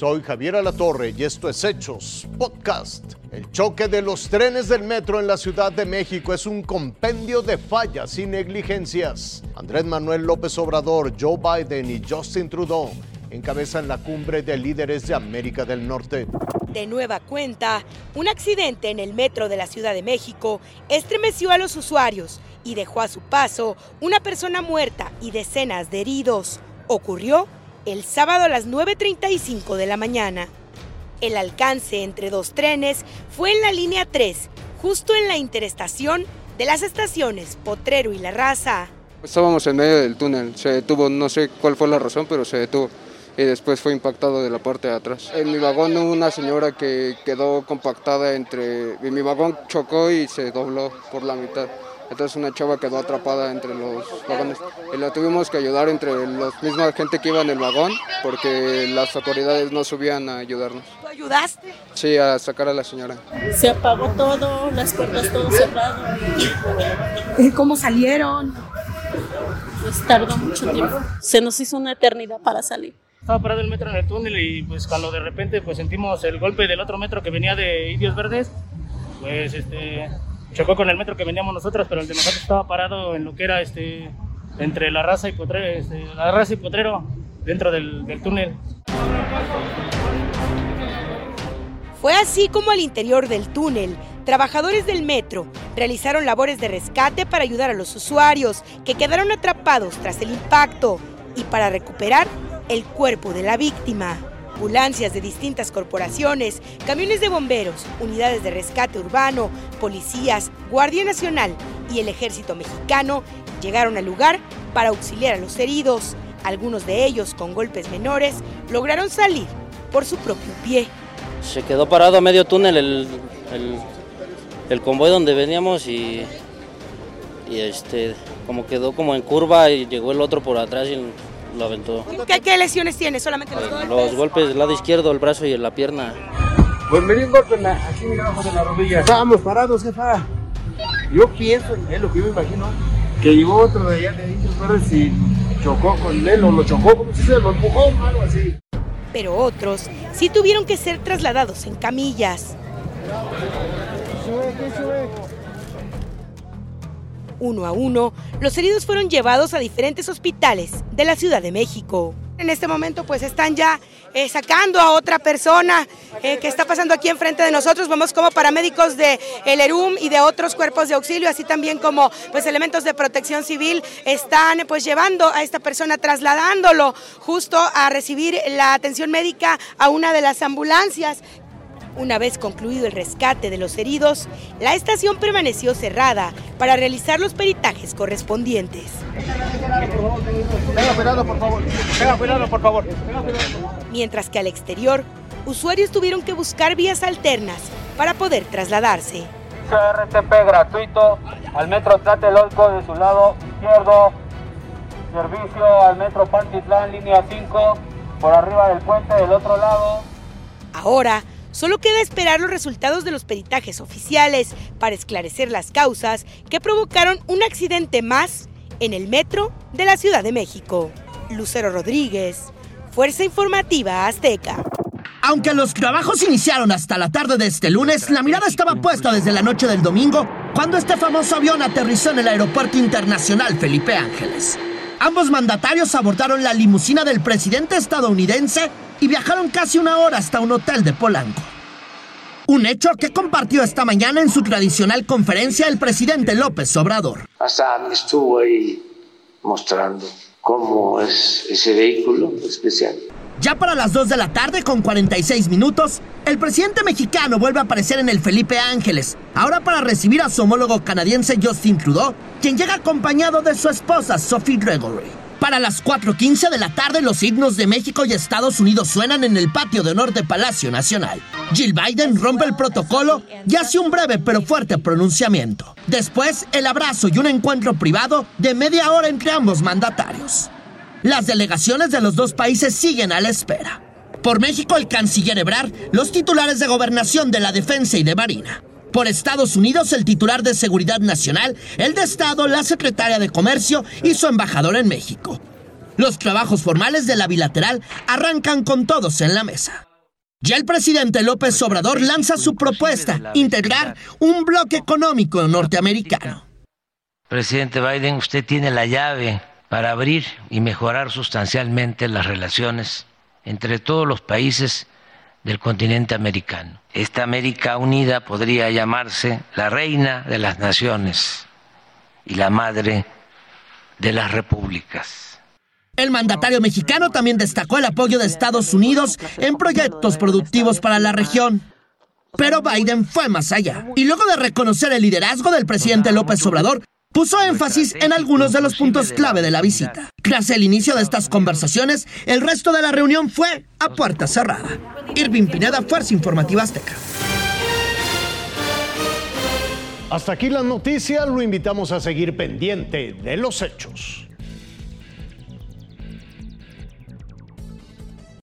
Soy Javier Alatorre y esto es Hechos Podcast. El choque de los trenes del metro en la Ciudad de México es un compendio de fallas y negligencias. Andrés Manuel López Obrador, Joe Biden y Justin Trudeau encabezan la cumbre de líderes de América del Norte. De nueva cuenta, un accidente en el metro de la Ciudad de México estremeció a los usuarios y dejó a su paso una persona muerta y decenas de heridos. Ocurrió el sábado a las 9.35 de la mañana. El alcance entre dos trenes fue en la línea 3, justo en la interestación de las estaciones Potrero y La Raza. Estábamos en medio del túnel, se detuvo, no sé cuál fue la razón, pero se detuvo y después fue impactado de la parte de atrás. En mi vagón hubo una señora que quedó compactada entre... Mi vagón chocó y se dobló por la mitad. Entonces una chava quedó atrapada entre los vagones y la tuvimos que ayudar entre los misma gente que iba en el vagón porque las autoridades no subían a ayudarnos. ¿Tú ayudaste? Sí, a sacar a la señora. Se apagó todo, las puertas todo cerrado. ¿Cómo salieron? Pues tardó mucho tiempo. Se nos hizo una eternidad para salir. Estaba parado el metro en el túnel y pues cuando de repente pues sentimos el golpe del otro metro que venía de Indios Verdes, pues este chocó con el metro que veníamos nosotros, pero el de nosotros estaba parado en lo que era este entre la raza y potrero, este, la raza y potrero dentro del, del túnel. Fue así como al interior del túnel, trabajadores del metro realizaron labores de rescate para ayudar a los usuarios que quedaron atrapados tras el impacto y para recuperar el cuerpo de la víctima. Ambulancias de distintas corporaciones, camiones de bomberos, unidades de rescate urbano, policías, Guardia Nacional y el Ejército Mexicano llegaron al lugar para auxiliar a los heridos. Algunos de ellos, con golpes menores, lograron salir por su propio pie. Se quedó parado a medio túnel el, el, convoy donde veníamos y, y este, como quedó como en curva y llegó el otro por atrás y lo aventó. ¿Qué, qué lesiones tiene? ¿Solamente los golpes? Los golpes del lado izquierdo, el brazo y la pierna. Pues me dio un golpe en la, aquí abajo de la rodilla. Estábamos parados, jefa. Yo pienso, es lo que yo me imagino, que llegó otro de allá de Indios Verdes y chocó con él, o lo chocó, como si se lo empujó, algo así. Pero otros sí tuvieron que ser trasladados en camillas. Uno a uno, los heridos fueron llevados a diferentes hospitales de la Ciudad de México. En este momento pues están ya eh, sacando a otra persona eh, que está pasando aquí enfrente de nosotros. Vemos como paramédicos de el ERUM y de otros cuerpos de auxilio, así también como pues elementos de protección civil están pues llevando a esta persona, trasladándolo justo a recibir la atención médica a una de las ambulancias. Una vez concluido el rescate de los heridos, la estación permaneció cerrada para realizar los peritajes correspondientes. Mientras que al exterior, usuarios tuvieron que buscar vías alternas para poder trasladarse. RTP gratuito al metro Tlatelolco de su lado izquierdo. Servicio al metro Pantitlán, línea 5, por arriba del puente del otro lado. Ahora, Solo queda esperar los resultados de los peritajes oficiales para esclarecer las causas que provocaron un accidente más en el metro de la Ciudad de México. Lucero Rodríguez, Fuerza Informativa Azteca. Aunque los trabajos iniciaron hasta la tarde de este lunes, la mirada estaba puesta desde la noche del domingo, cuando este famoso avión aterrizó en el Aeropuerto Internacional Felipe Ángeles. Ambos mandatarios abordaron la limusina del presidente estadounidense y viajaron casi una hora hasta un hotel de Polanco. Un hecho que compartió esta mañana en su tradicional conferencia el presidente López Obrador. Hasta estuvo ahí mostrando cómo es ese vehículo especial. Ya para las 2 de la tarde con 46 minutos, el presidente mexicano vuelve a aparecer en el Felipe Ángeles, ahora para recibir a su homólogo canadiense Justin Trudeau, quien llega acompañado de su esposa Sophie Gregory. Para las 4.15 de la tarde, los himnos de México y Estados Unidos suenan en el patio de honor de Palacio Nacional. Jill Biden rompe el protocolo y hace un breve pero fuerte pronunciamiento. Después, el abrazo y un encuentro privado de media hora entre ambos mandatarios. Las delegaciones de los dos países siguen a la espera. Por México, el canciller Ebrard, los titulares de gobernación de la defensa y de marina. Por Estados Unidos, el titular de Seguridad Nacional, el de Estado, la secretaria de Comercio y su embajador en México. Los trabajos formales de la bilateral arrancan con todos en la mesa. Ya el presidente López Obrador lanza su propuesta, integrar un bloque económico norteamericano. Presidente Biden, usted tiene la llave para abrir y mejorar sustancialmente las relaciones entre todos los países del continente americano. Esta América unida podría llamarse la reina de las naciones y la madre de las repúblicas. El mandatario mexicano también destacó el apoyo de Estados Unidos en proyectos productivos para la región. Pero Biden fue más allá. Y luego de reconocer el liderazgo del presidente López Obrador, puso énfasis en algunos de los puntos clave de la visita. Tras el inicio de estas conversaciones, el resto de la reunión fue a puerta cerrada. Irving Pineda, Fuerza Informativa Azteca. Hasta aquí la noticia, lo invitamos a seguir pendiente de los hechos.